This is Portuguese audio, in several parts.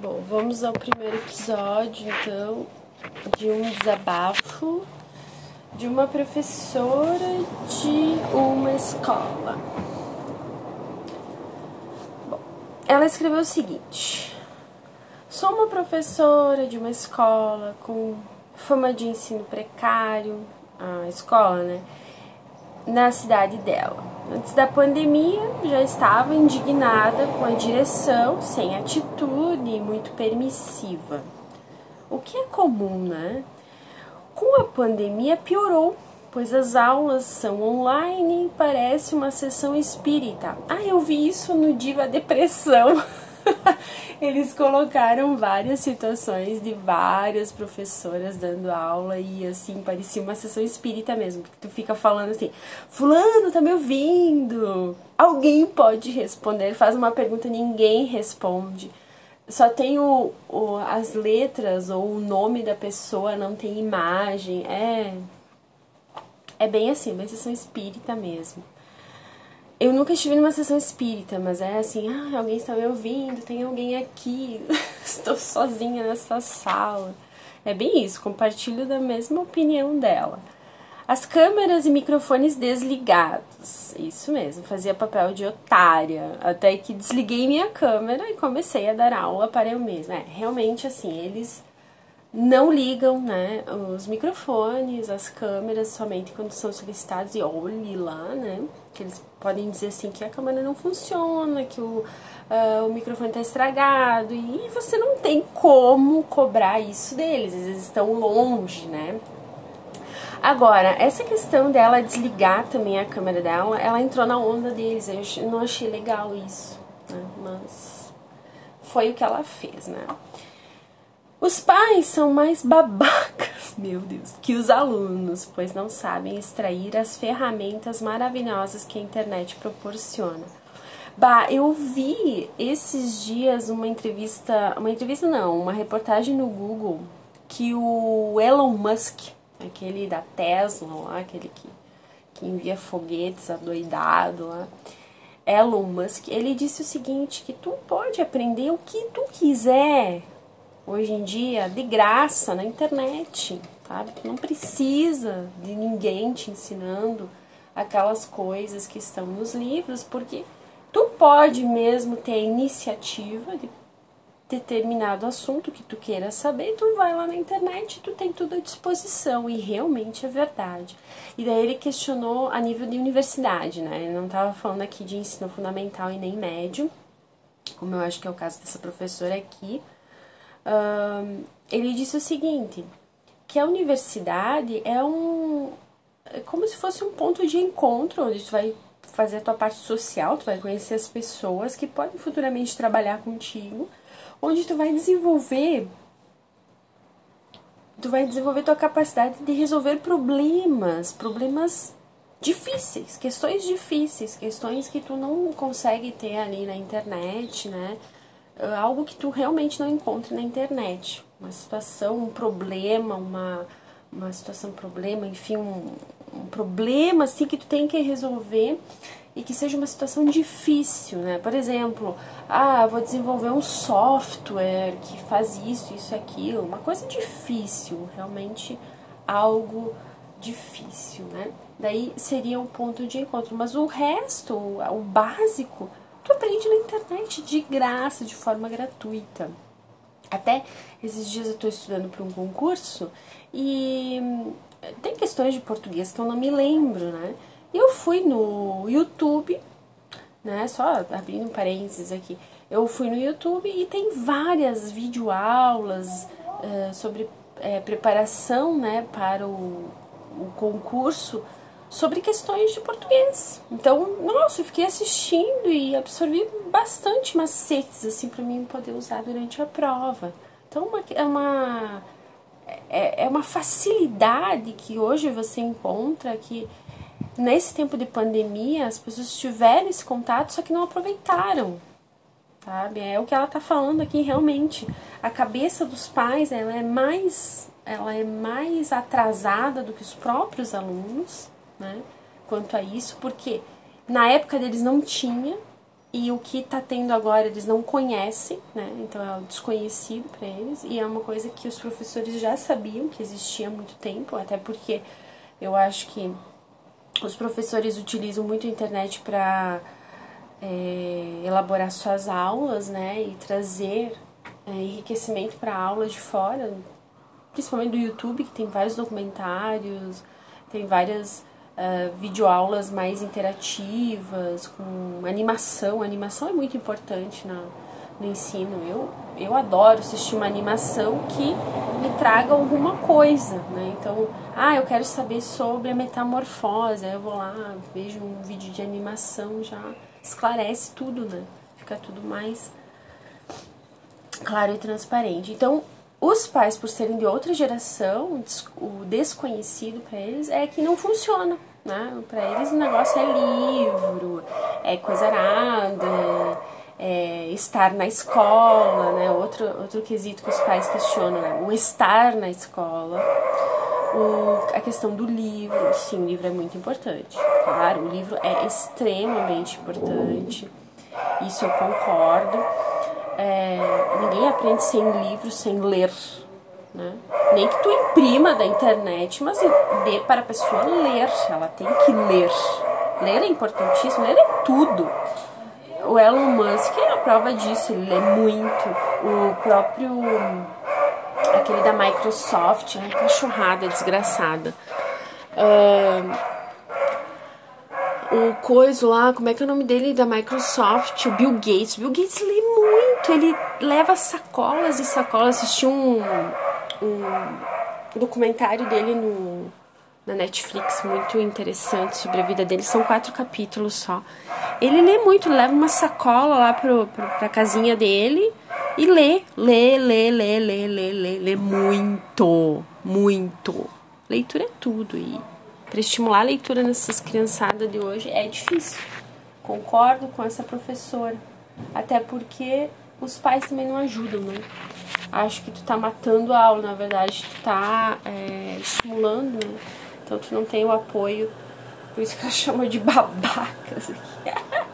Bom, vamos ao primeiro episódio, então, de um desabafo de uma professora de uma escola. Bom, ela escreveu o seguinte: Sou uma professora de uma escola com fama de ensino precário, a escola, né? Na cidade dela. Antes da pandemia, já estava indignada com a direção sem atitude muito permissiva. O que é comum, né? Com a pandemia piorou, pois as aulas são online e parece uma sessão espírita. Ah, eu vi isso no Diva Depressão. eles colocaram várias situações de várias professoras dando aula e assim, parecia uma sessão espírita mesmo, porque tu fica falando assim: Fulano, tá me ouvindo? Alguém pode responder, faz uma pergunta, ninguém responde. Só tem o, o, as letras ou o nome da pessoa, não tem imagem. É. É bem assim, uma sessão espírita mesmo. Eu nunca estive numa sessão espírita, mas é assim, ah, alguém está me ouvindo, tem alguém aqui, estou sozinha nessa sala. É bem isso, compartilho da mesma opinião dela. As câmeras e microfones desligados. Isso mesmo, fazia papel de otária. Até que desliguei minha câmera e comecei a dar aula para eu mesma. É, realmente assim, eles não ligam né, os microfones, as câmeras somente quando são solicitados e olhe lá, né? Que eles podem dizer assim que a câmera não funciona, que o, uh, o microfone está estragado e você não tem como cobrar isso deles, eles estão longe, né? Agora, essa questão dela desligar também a câmera dela, ela entrou na onda deles, eu não achei legal isso, né? Mas foi o que ela fez, né? Os pais são mais babacas, meu Deus, que os alunos, pois não sabem extrair as ferramentas maravilhosas que a internet proporciona. Bah, eu vi esses dias uma entrevista, uma entrevista não, uma reportagem no Google que o Elon Musk, aquele da Tesla aquele que, que envia foguetes adoidado lá, Elon Musk, ele disse o seguinte, que tu pode aprender o que tu quiser hoje em dia de graça na internet, sabe? não precisa de ninguém te ensinando aquelas coisas que estão nos livros, porque tu pode mesmo ter a iniciativa de determinado assunto que tu queira saber, tu vai lá na internet, tu tem tudo à disposição e realmente é verdade. E daí ele questionou a nível de universidade, né? Ele não estava falando aqui de ensino fundamental e nem médio, como eu acho que é o caso dessa professora aqui, uh, ele disse o seguinte, que a universidade é um é como se fosse um ponto de encontro onde tu vai fazer a tua parte social, tu vai conhecer as pessoas que podem futuramente trabalhar contigo, onde tu vai desenvolver tu vai desenvolver tua capacidade de resolver problemas, problemas difíceis, questões difíceis, questões que tu não consegue ter ali na internet, né? É algo que tu realmente não encontre na internet. Uma situação, um problema, uma, uma situação, problema, enfim, um, um problema assim que tu tem que resolver e que seja uma situação difícil, né? Por exemplo, ah, vou desenvolver um software que faz isso, isso, aquilo, uma coisa difícil, realmente algo difícil, né? Daí seria um ponto de encontro, mas o resto, o básico, tu aprende na internet de graça, de forma gratuita. Até esses dias eu estou estudando para um concurso e hum, tem questões de português que eu não me lembro, né? Eu fui no YouTube, né? Só abrindo parênteses aqui. Eu fui no YouTube e tem várias videoaulas uh, sobre uh, preparação, né, para o, o concurso sobre questões de português. Então, nossa, eu fiquei assistindo e absorvi bastante macetes assim para mim poder usar durante a prova. Então, uma, é uma é, é uma facilidade que hoje você encontra que nesse tempo de pandemia as pessoas tiveram esse contato, só que não aproveitaram. Sabe? É o que ela está falando aqui realmente. A cabeça dos pais, ela é mais ela é mais atrasada do que os próprios alunos né? Quanto a isso, porque na época deles não tinha, e o que está tendo agora eles não conhecem, né? Então é desconhecido para eles e é uma coisa que os professores já sabiam que existia há muito tempo, até porque eu acho que os professores utilizam muito a internet para é, elaborar suas aulas, né? E trazer é, enriquecimento para aulas de fora, principalmente do YouTube, que tem vários documentários, tem várias uh, videoaulas mais interativas, com animação. A animação é muito importante na, no ensino. Eu, eu adoro assistir uma animação que me traga alguma coisa, né? Então, ah, eu quero saber sobre a metamorfose, aí eu vou lá, vejo um vídeo de animação, já esclarece tudo, né? Fica tudo mais claro e transparente. Então, os pais, por serem de outra geração, o desconhecido para eles é que não funciona. Né? Para eles o negócio é livro, é coisa arada, é estar na escola, né? outro, outro quesito que os pais questionam, né? o estar na escola. O, a questão do livro, sim, o livro é muito importante. Claro, o livro é extremamente importante, isso eu concordo. É, ninguém aprende sem livro, sem ler. Né? Nem que tu imprima da internet, mas dê para a pessoa ler. Ela tem que ler. Ler é importantíssimo, ler é tudo. O Elon Musk é a prova disso, ele lê muito. O próprio. aquele da Microsoft, a cachorrada desgraçada. Uh, o coisa lá, como é que é o nome dele da Microsoft? O Bill Gates. O Bill Gates lê muito, ele leva sacolas e sacolas. Assisti um, um documentário dele no, na Netflix, muito interessante sobre a vida dele. São quatro capítulos só. Ele lê muito, leva uma sacola lá pro, pro, pra casinha dele e lê, lê, lê, lê, lê, lê, lê, lê muito, muito. Leitura é tudo e para estimular a leitura nessas criançadas de hoje é difícil. Concordo com essa professora. Até porque os pais também não ajudam, né? Acho que tu tá matando a aula, na verdade, tu tá é, estimulando, né? Então tu não tem o apoio, por isso que eu chamo de babacas aqui.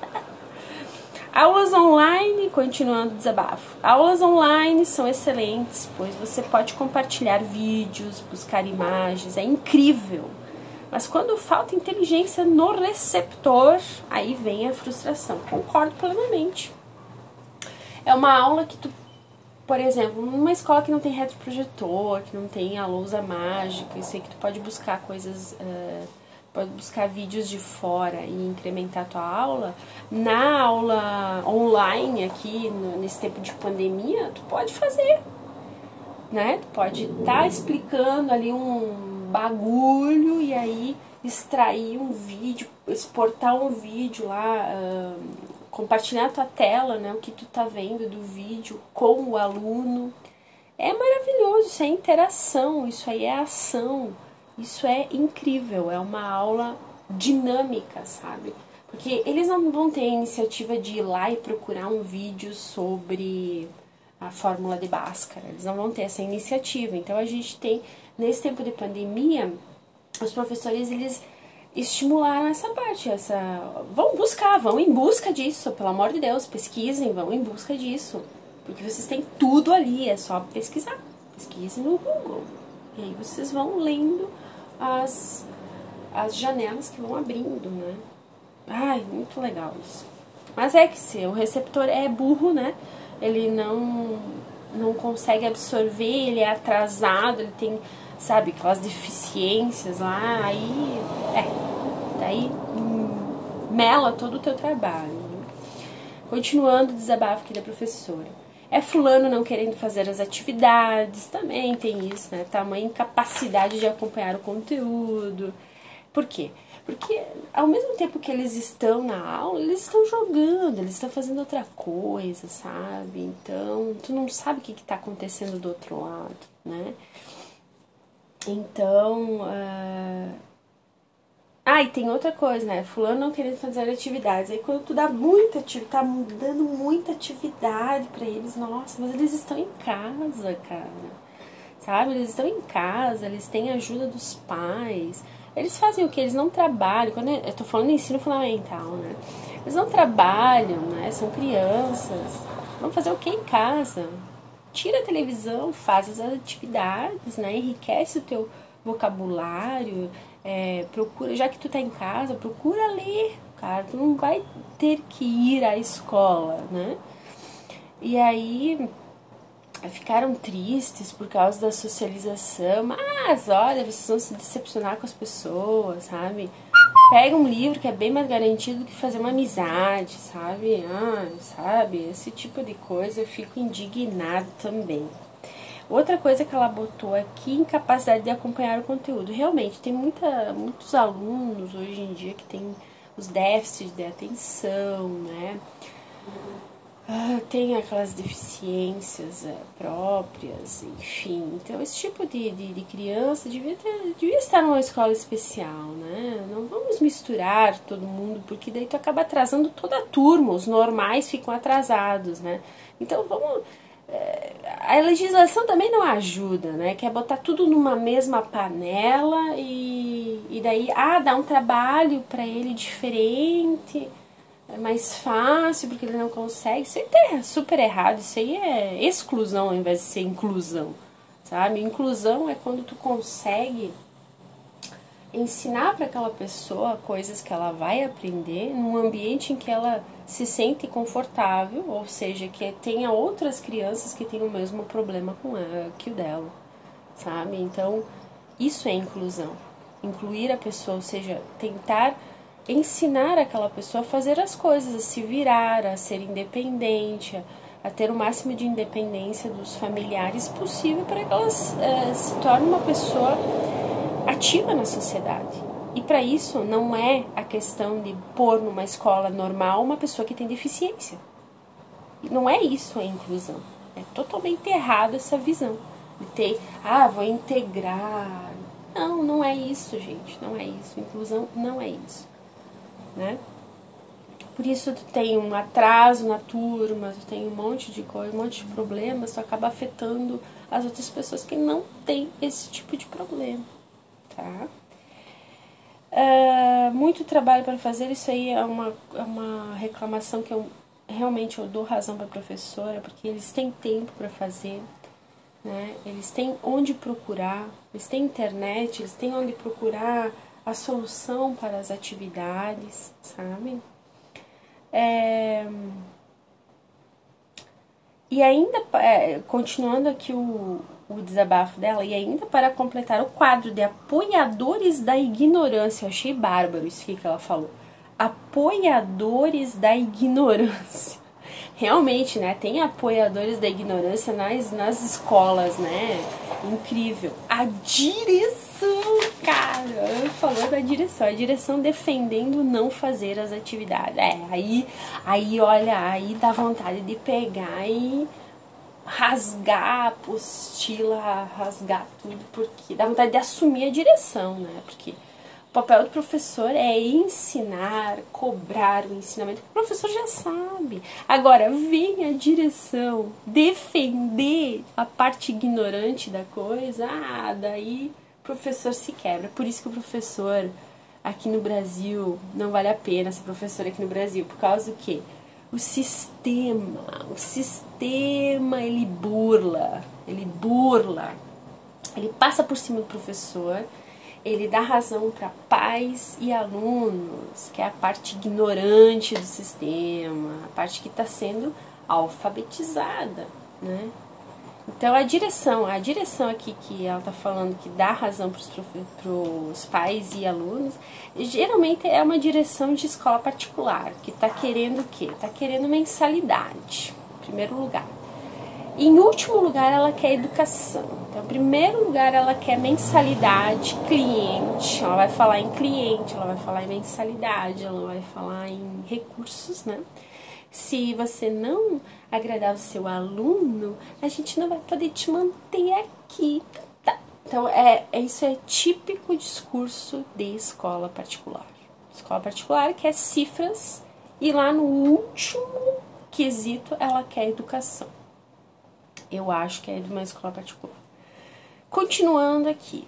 Aulas online, continuando o desabafo. Aulas online são excelentes, pois você pode compartilhar vídeos, buscar imagens, é incrível. Mas quando falta inteligência no receptor, aí vem a frustração. Concordo plenamente. É uma aula que tu, por exemplo, numa escola que não tem retroprojetor, que não tem a lousa mágica, eu sei que tu pode buscar coisas, uh, pode buscar vídeos de fora e incrementar tua aula. Na aula online aqui, no, nesse tempo de pandemia, tu pode fazer. Né? Tu pode estar tá explicando ali um bagulho e aí extrair um vídeo, exportar um vídeo lá, uh, compartilhar a tua tela, né, o que tu tá vendo do vídeo com o aluno. É maravilhoso, isso é interação, isso aí é ação, isso é incrível, é uma aula dinâmica, sabe? Porque eles não vão ter a iniciativa de ir lá e procurar um vídeo sobre a fórmula de Bhaskara, eles não vão ter essa iniciativa. Então a gente tem nesse tempo de pandemia, os professores eles estimularam essa parte, essa vão buscar, vão em busca disso, pelo amor de Deus, pesquisem, vão em busca disso, porque vocês têm tudo ali, é só pesquisar, pesquisem no Google e aí vocês vão lendo as as janelas que vão abrindo, né? Ai, muito legal isso. Mas é que se o receptor é burro, né? Ele não não consegue absorver, ele é atrasado, ele tem sabe, aquelas deficiências lá, aí, é, daí hum, mela todo o teu trabalho. Né? Continuando o desabafo aqui da professora. É fulano não querendo fazer as atividades, também tem isso, né? Tamanha incapacidade de acompanhar o conteúdo. Por quê? Porque ao mesmo tempo que eles estão na aula, eles estão jogando, eles estão fazendo outra coisa, sabe? Então, tu não sabe o que está acontecendo do outro lado, né? Então. Uh... Ah, e tem outra coisa, né? Fulano não querendo fazer atividades. Aí quando tu dá muita atividade, tá dando muita atividade para eles, nossa, mas eles estão em casa, cara. Sabe? Eles estão em casa, eles têm ajuda dos pais. Eles fazem o que? Eles não trabalham. Quando eu tô falando de ensino fundamental, né? Eles não trabalham, né? São crianças. Vão fazer o que em casa? Tira a televisão, faz as atividades, né? Enriquece o teu vocabulário, é, procura, já que tu tá em casa, procura ler, cara. Tu não vai ter que ir à escola, né? E aí ficaram tristes por causa da socialização, mas olha, vocês vão se decepcionar com as pessoas, sabe? Pega um livro que é bem mais garantido do que fazer uma amizade, sabe? Ah, sabe? Esse tipo de coisa eu fico indignado também. Outra coisa que ela botou aqui, incapacidade de acompanhar o conteúdo. Realmente, tem muita, muitos alunos hoje em dia que tem os déficits de atenção, né? Ah, tem aquelas deficiências é, próprias, enfim. Então, esse tipo de, de, de, criança devia, ter, devia estar numa escola especial, né? Não vamos misturar todo mundo, porque daí tu acaba atrasando toda a turma, os normais ficam atrasados, né? Então, vamos. É, a legislação também não ajuda, né? Quer botar tudo numa mesma panela e, e daí, ah, dá um trabalho para ele diferente é mais fácil porque ele não consegue. Isso aí tá super errado. Isso aí é exclusão ao invés de ser inclusão, sabe? Inclusão é quando tu consegue ensinar para aquela pessoa coisas que ela vai aprender num ambiente em que ela se sente confortável, ou seja, que tenha outras crianças que tenham o mesmo problema com ela, que o dela, sabe? Então, isso é inclusão. Incluir a pessoa, ou seja, tentar ensinar aquela pessoa a fazer as coisas, a se virar, a ser independente, a, ter o máximo de independência dos familiares possível para que ela é, se torne uma pessoa ativa na sociedade. E para isso não é a questão de pôr numa escola normal uma pessoa que tem deficiência. Não é isso a inclusão. É totalmente errado essa visão de ter, ah, vou integrar. Não, não é isso, gente. Não é isso. Inclusão não é isso né? Por isso tu tem um atraso na turma, tu tem um monte de coisa, um monte de problemas, tu acaba afetando as outras pessoas que não têm esse tipo de problema, tá? Uh, muito trabalho para fazer, isso aí é uma, é uma reclamação que eu realmente eu dou razão para a professora, porque eles têm tempo para fazer, né? Eles têm onde procurar, eles têm internet, eles têm onde procurar a solução para as atividades, sabe? É... E ainda, é, continuando aqui o, o desabafo dela, e ainda para completar o quadro de apoiadores da ignorância, eu achei bárbaro isso que ela falou. Apoiadores da ignorância. Realmente, né? Tem apoiadores da ignorância nas, nas escolas, né? Incrível. A direção, cara, falou da direção, a direção defendendo não fazer as atividades. É, aí, aí olha, aí dá vontade de pegar e rasgar a apostila, rasgar tudo, porque dá vontade de assumir a direção, né? Porque o papel do professor é ensinar, cobrar o ensinamento o professor já sabe. Agora, vem a direção defender a parte ignorante da coisa, ah, daí professor se quebra. Por isso que o professor aqui no Brasil não vale a pena ser professor aqui no Brasil, por causa do quê? O sistema, o sistema ele burla, ele burla, ele passa por cima do professor ele dá razão para pais e alunos, que é a parte ignorante do sistema, a parte que está sendo alfabetizada, né? Então a direção, a direção aqui que ela está falando que dá razão para os pais e alunos, geralmente é uma direção de escola particular, que está querendo o quê? Está querendo mensalidade, em primeiro lugar. Em último lugar, ela quer educação. Então, em primeiro lugar, ela quer mensalidade, cliente. Ela vai falar em cliente, ela vai falar em mensalidade, ela vai falar em recursos, né? Se você não agradar o seu aluno, a gente não vai poder te manter aqui. Tá. Então, é, é, isso é típico discurso de escola particular. Escola particular quer cifras e lá no último quesito ela quer educação. Eu acho que é de uma escola particular. Continuando aqui.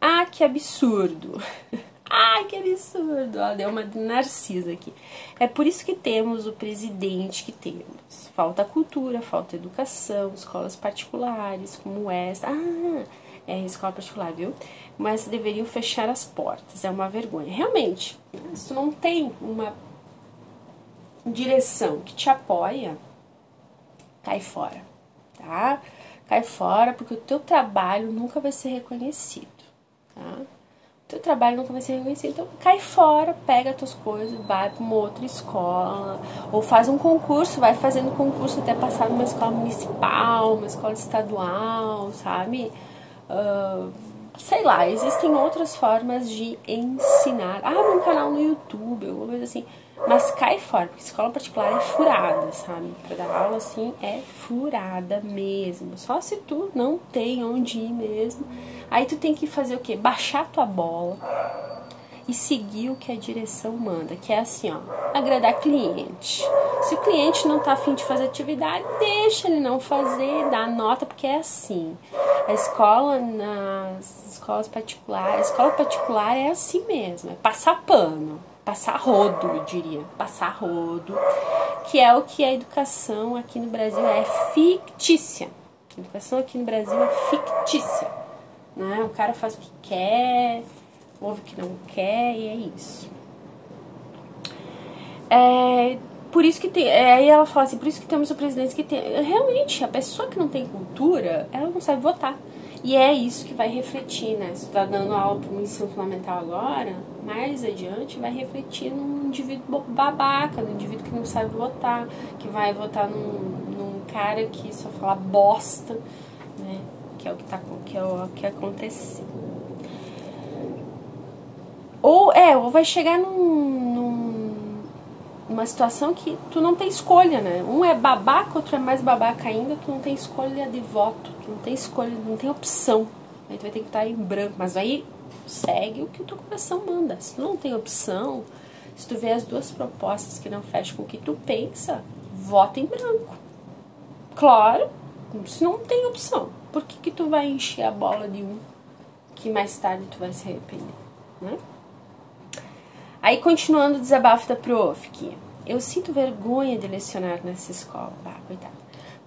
Ah, que absurdo! Ai, que absurdo! Ó, deu uma narcisa aqui. É por isso que temos o presidente que temos. Falta cultura, falta educação, escolas particulares como essa. Ah, é escola particular, viu? Mas deveriam fechar as portas. É uma vergonha. Realmente, se tu não tem uma direção que te apoia, cai fora, tá? Cai fora porque o teu trabalho nunca vai ser reconhecido, tá? Teu trabalho nunca vai ser reconhecido. Então cai fora, pega as tuas coisas, vai para uma outra escola, ou faz um concurso, vai fazendo concurso até passar numa escola municipal, uma escola estadual, sabe? Uh, sei lá, existem outras formas de ensinar. Ah, num canal no YouTube, alguma coisa assim. Mas cai fora, porque escola particular é furada, sabe? Pra dar aula assim é furada mesmo. Só se tu não tem onde ir mesmo. Aí tu tem que fazer o quê? Baixar tua bola e seguir o que a direção manda, que é assim, ó, agradar cliente. Se o cliente não tá afim de fazer atividade, deixa ele não fazer, dá nota, porque é assim. A escola, nas escolas particulares, a escola particular é assim mesmo, é passar pano passar rodo, eu diria, passar rodo, que é o que a educação aqui no Brasil é fictícia. A educação aqui no Brasil é fictícia. Né? O cara faz o que quer, ouve o que não quer e é isso. É, por isso que tem. É, aí ela fala assim, por isso que temos o presidente que tem. Realmente, a pessoa que não tem cultura, ela não sabe votar. E é isso que vai refletir, né? Se tá dando aula para o ensino fundamental agora, mais adiante vai refletir num indivíduo babaca, num indivíduo que não sabe votar, que vai votar num, num cara que só fala bosta? Que é o que, tá, que, é o que acontece. Ou é, ou vai chegar num, num, numa situação que tu não tem escolha, né? Um é babaca, outro é mais babaca ainda, tu não tem escolha de voto, tu não tem escolha, não tem opção. Aí tu vai ter que estar em branco, mas aí segue o que o teu coração manda. Se tu não tem opção, se tu vê as duas propostas que não fecham com o que tu pensa, vota em branco. Claro, se não tem opção, por que, que tu vai encher a bola de um que mais tarde tu vai se arrepender, né? Aí, continuando o desabafo da prof, que eu sinto vergonha de lecionar nessa escola. Ah, coitado.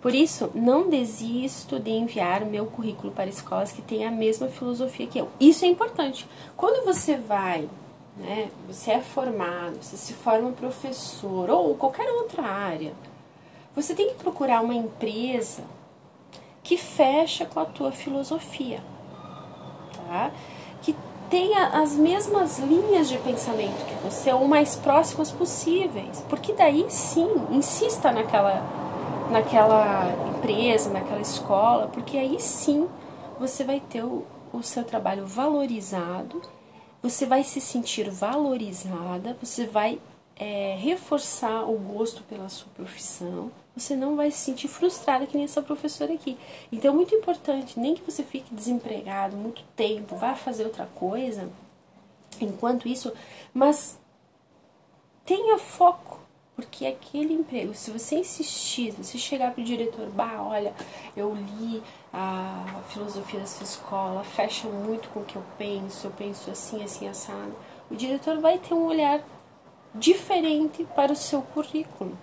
Por isso, não desisto de enviar meu currículo para escolas que têm a mesma filosofia que eu. Isso é importante. Quando você vai, né, você é formado, você se forma professor ou qualquer outra área, você tem que procurar uma empresa que fecha com a tua filosofia, tá? Que tenha as mesmas linhas de pensamento que você ou mais próximas possíveis, porque daí sim, insista naquela naquela empresa, naquela escola, porque aí sim você vai ter o, o seu trabalho valorizado, você vai se sentir valorizada, você vai é, reforçar o gosto pela sua profissão, você não vai se sentir frustrada que nem essa professora aqui. Então é muito importante, nem que você fique desempregado muito tempo, vá fazer outra coisa, enquanto isso, mas tenha foco porque aquele emprego, se você insistir, se você chegar pro diretor, bah, olha, eu li a filosofia dessa escola, fecha muito com o que eu penso, eu penso assim, assim, assado, o diretor vai ter um olhar diferente para o seu currículo,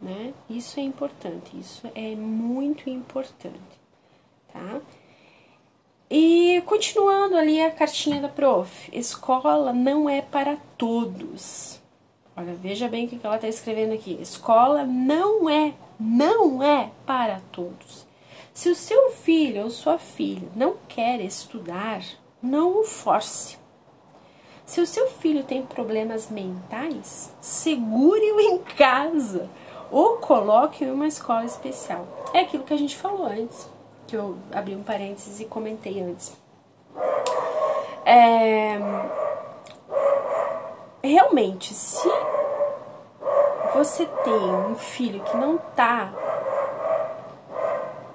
né? Isso é importante, isso é muito importante, tá? E continuando ali a cartinha da prof, escola não é para todos. Olha, veja bem o que ela está escrevendo aqui. Escola não é, não é para todos. Se o seu filho ou sua filha não quer estudar, não o force. Se o seu filho tem problemas mentais, segure-o em casa ou coloque em uma escola especial. É aquilo que a gente falou antes, que eu abri um parênteses e comentei antes. É, realmente, se você tem um filho que não tá,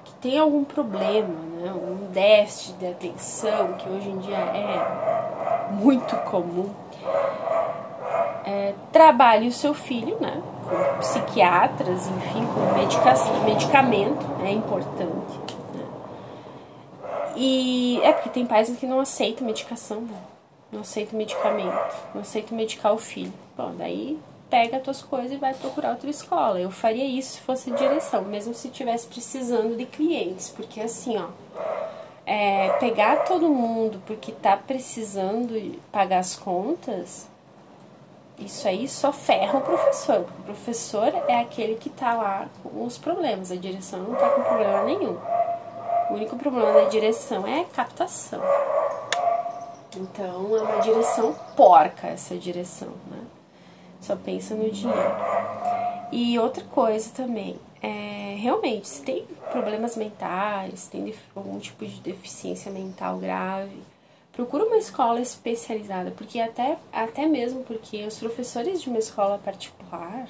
que tem algum problema, né, um déficit de atenção, que hoje em dia é muito comum, é, trabalhe o seu filho, né, com psiquiatras, enfim, com medicação, medicamento, é importante. Né, E é porque tem pais que não aceitam medicação, né? não aceitam medicamento, não aceitam medicar o filho. Bom, daí pega as tuas coisas e vai procurar outra escola. Eu faria isso se fosse direção, mesmo se estivesse precisando de clientes, porque assim, ó, é, pegar todo mundo porque tá precisando pagar as contas, isso aí só ferra o professor. O professor é aquele que tá lá com os problemas, a direção não tá com problema nenhum. O único problema da direção é a captação. Então é uma direção porca essa direção, né? Só pensa no dinheiro. E outra coisa também, é, realmente, se tem problemas mentais, tem algum tipo de deficiência mental grave, procura uma escola especializada, porque até, até mesmo porque os professores de uma escola particular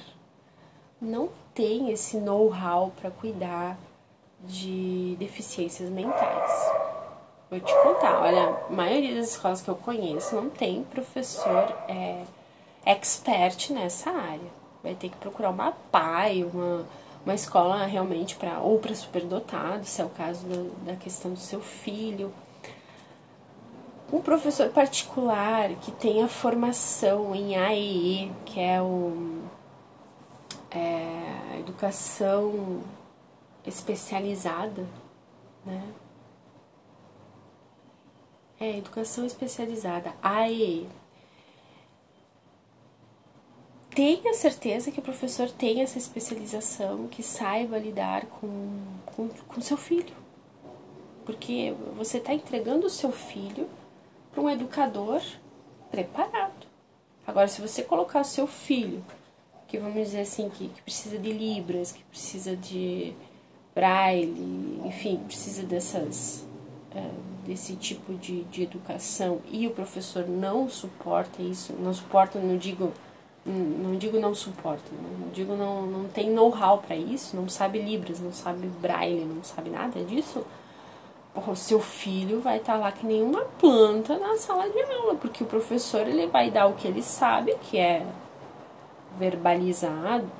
não têm esse know-how para cuidar de deficiências mentais. Vou te contar, olha, a maioria das escolas que eu conheço não tem professor é, expert nessa área. Vai ter que procurar uma PAI, uma, uma escola realmente para ou para superdotados, se é o caso da questão do seu filho. Um professor particular que tenha formação em AEE, que é o é, educação especializada, né? É, educação especializada, AEE. Tenha certeza que o professor tem essa especialização, que saiba lidar com, com, com seu filho. Porque você está entregando o seu filho para um educador preparado. Agora, se você colocar o seu filho, que vamos dizer assim, que, que precisa de libras, que precisa de braille, enfim, precisa dessas é, desse tipo de, de educação e o professor não suporta isso, não suporta, não digo não digo não suporta, não digo não, não tem know-how para isso, não sabe libras, não sabe braille, não sabe nada disso, o seu filho vai estar tá lá que nem uma planta na sala de aula, porque o professor ele vai dar o que ele sabe, que é verbalizado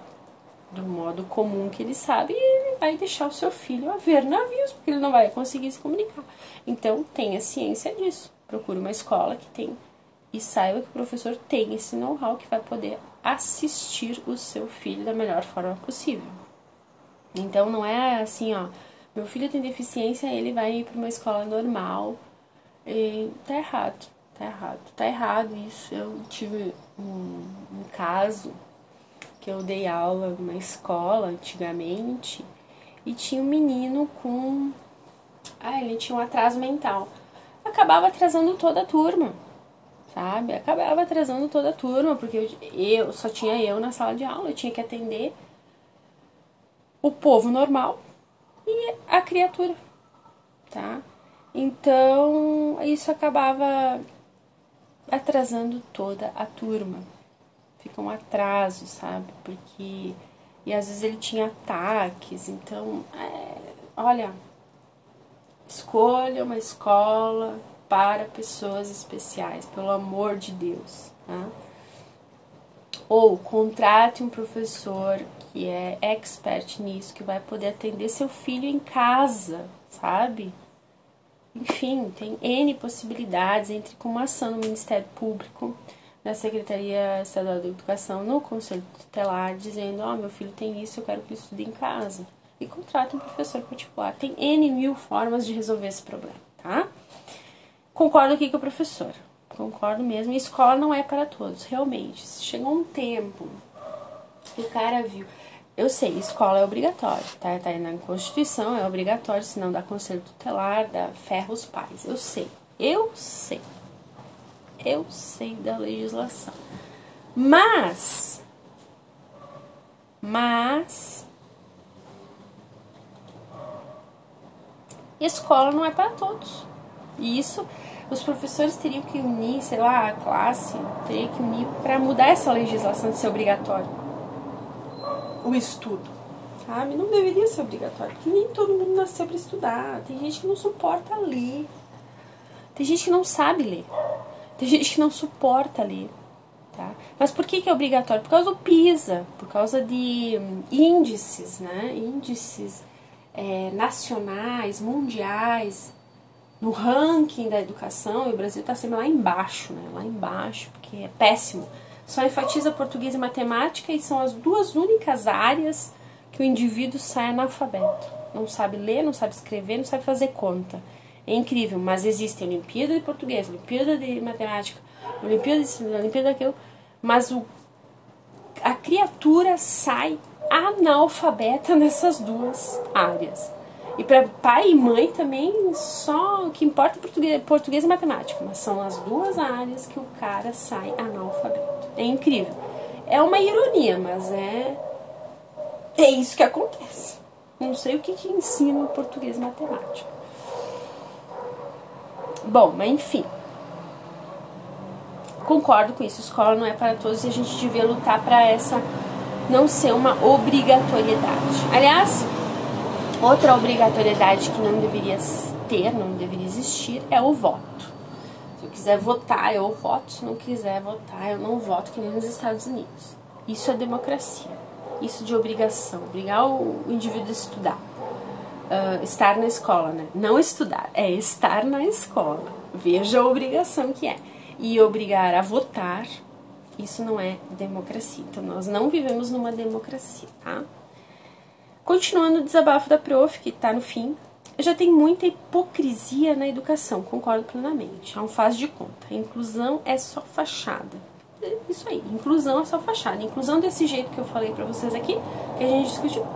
do modo comum que ele sabe, e ele vai deixar o seu filho a ver navios, porque ele não vai conseguir se comunicar. Então, tenha ciência disso. Procure uma escola que tem e saiba que o professor tem esse know-how que vai poder assistir o seu filho da melhor forma possível. Então não é assim, ó, meu filho tem deficiência, ele vai ir para uma escola normal. E tá errado, tá errado, tá errado isso. Eu tive um, um caso que eu dei aula numa escola antigamente e tinha um menino com. Ah, ele tinha um atraso mental. Acabava atrasando toda a turma sabe? Acabava atrasando toda a turma, porque eu, eu só tinha eu na sala de aula, eu tinha que atender o povo normal e a criatura, tá? Então, isso acabava atrasando toda a turma. Fica um atraso, sabe? Porque. E às vezes ele tinha ataques, então. É, olha, escolha uma escola para pessoas especiais, pelo amor de Deus. Tá? Ou contrate um professor que é expert nisso, que vai poder atender seu filho em casa, sabe? Enfim, tem N possibilidades entre com uma ação no Ministério Público, na Secretaria Estadual da Educação, no Conselho Tutelar, dizendo: Ó, oh, meu filho tem isso, eu quero que ele estude em casa. E contrate um professor particular. Tem N mil formas de resolver esse problema, tá? Concordo aqui com o professor. Concordo mesmo. E escola não é para todos, realmente. Chegou um tempo que o cara viu. Eu sei, escola é obrigatório, tá? Tá aí na Constituição, é obrigatório, senão dá conselho tutelar, dá ferro os pais. Eu sei, eu sei. Eu sei da legislação. Mas, mas, escola não é para todos. E isso os professores teriam que unir, sei lá, a classe teria que unir para mudar essa legislação de ser obrigatório. O estudo, sabe? Não deveria ser obrigatório, porque nem todo mundo nasceu para estudar. Tem gente que não suporta ler. Tem gente que não sabe ler. Tem gente que não suporta ler. Tá? Mas por que, que é obrigatório? Por causa do PISA, por causa de hum, índices, né? Índices é, nacionais, mundiais no ranking da educação, e o Brasil está sempre lá embaixo, né? Lá embaixo, porque é péssimo. Só enfatiza português e matemática e são as duas únicas áreas que o indivíduo sai analfabeto. Não sabe ler, não sabe escrever, não sabe fazer conta. É incrível, mas existe Olimpíada de Português, Olimpíada de Matemática, Olimpíada de Olimpíada daquilo, mas o, a criatura sai analfabeta nessas duas áreas. E para pai e mãe também, só o que importa é português, português e matemática. Mas são as duas áreas que o cara sai analfabeto. É incrível. É uma ironia, mas é. É isso que acontece. Não sei o que, que ensina o português matemática. Bom, mas enfim. Concordo com isso. Escola não é para todos e a gente devia lutar para essa não ser uma obrigatoriedade. Aliás, Outra obrigatoriedade que não deveria ter, não deveria existir, é o voto. Se eu quiser votar, eu voto. Se não quiser votar, eu não voto, que nem nos Estados Unidos. Isso é democracia. Isso de obrigação. Obrigar o indivíduo a estudar. Uh, estar na escola, né? Não estudar, é estar na escola. Veja a obrigação que é. E obrigar a votar, isso não é democracia. Então, nós não vivemos numa democracia, tá? Continuando o desabafo da prof, que está no fim, já tem muita hipocrisia na educação, concordo plenamente. É um faz de conta. Inclusão é só fachada. É isso aí, inclusão é só fachada. Inclusão desse jeito que eu falei para vocês aqui, que a gente discutiu,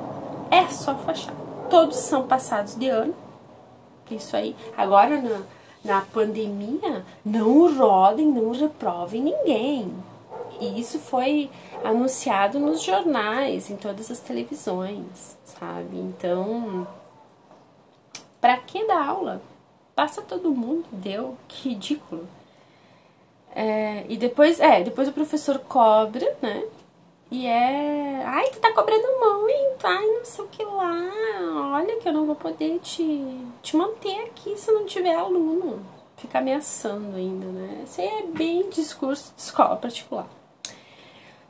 é só fachada. Todos são passados de ano. Isso aí. Agora na, na pandemia, não rodem, não reprovem ninguém. E isso foi anunciado nos jornais, em todas as televisões, sabe? Então, para que dar aula? Passa todo mundo, deu, que ridículo. É, e depois, é, depois o professor cobra, né? E é. Ai, tu tá cobrando muito, ai, não sei o que lá. Olha que eu não vou poder te, te manter aqui se não tiver aluno. Fica ameaçando ainda, né? Isso aí é bem discurso de escola particular.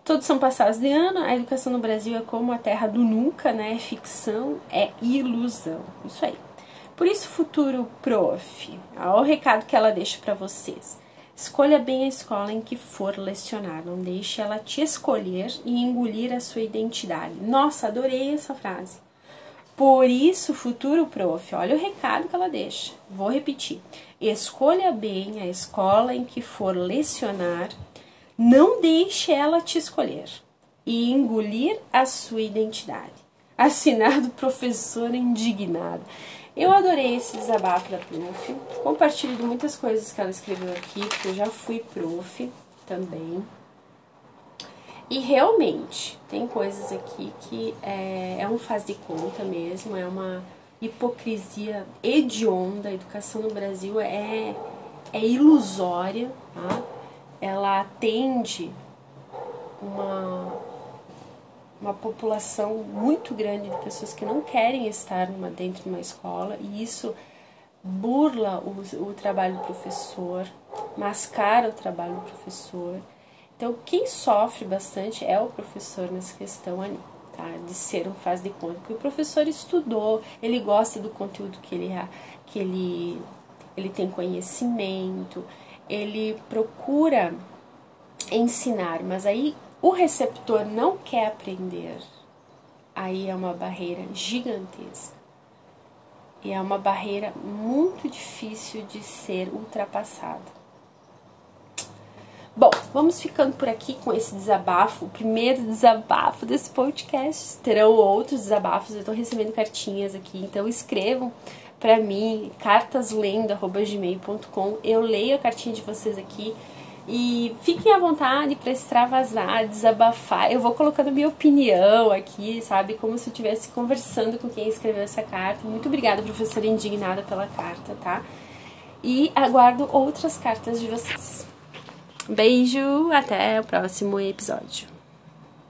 Todos são passados de ano, a educação no Brasil é como a terra do nunca, né? É ficção, é ilusão. Isso aí. Por isso, futuro prof, olha o recado que ela deixa para vocês. Escolha bem a escola em que for lecionar, não deixe ela te escolher e engolir a sua identidade. Nossa, adorei essa frase. Por isso, futuro prof, olha o recado que ela deixa. Vou repetir. Escolha bem a escola em que for lecionar não deixe ela te escolher e engolir a sua identidade. Assinado professor indignado. Eu adorei esse desabafo da prof. Compartilho muitas coisas que ela escreveu aqui, porque eu já fui prof também. E realmente, tem coisas aqui que é, é um faz de conta mesmo, é uma hipocrisia hedionda. A educação no Brasil é, é ilusória, tá? ela atende uma, uma população muito grande de pessoas que não querem estar numa, dentro de uma escola e isso burla o, o trabalho do professor, mascara o trabalho do professor. Então, quem sofre bastante é o professor nessa questão ali, tá? De ser um faz de conta. Porque o professor estudou, ele gosta do conteúdo que ele, que ele, ele tem conhecimento, ele procura ensinar, mas aí o receptor não quer aprender. Aí é uma barreira gigantesca. E é uma barreira muito difícil de ser ultrapassada. Bom, vamos ficando por aqui com esse desabafo, o primeiro desabafo desse podcast. Terão outros desabafos, eu estou recebendo cartinhas aqui, então escrevam para mim, cartaslendo.gmail.com. Eu leio a cartinha de vocês aqui e fiquem à vontade para extravasar, desabafar. Eu vou colocando minha opinião aqui, sabe? Como se eu estivesse conversando com quem escreveu essa carta. Muito obrigada, professora indignada, pela carta, tá? E aguardo outras cartas de vocês. Beijo, até o próximo episódio.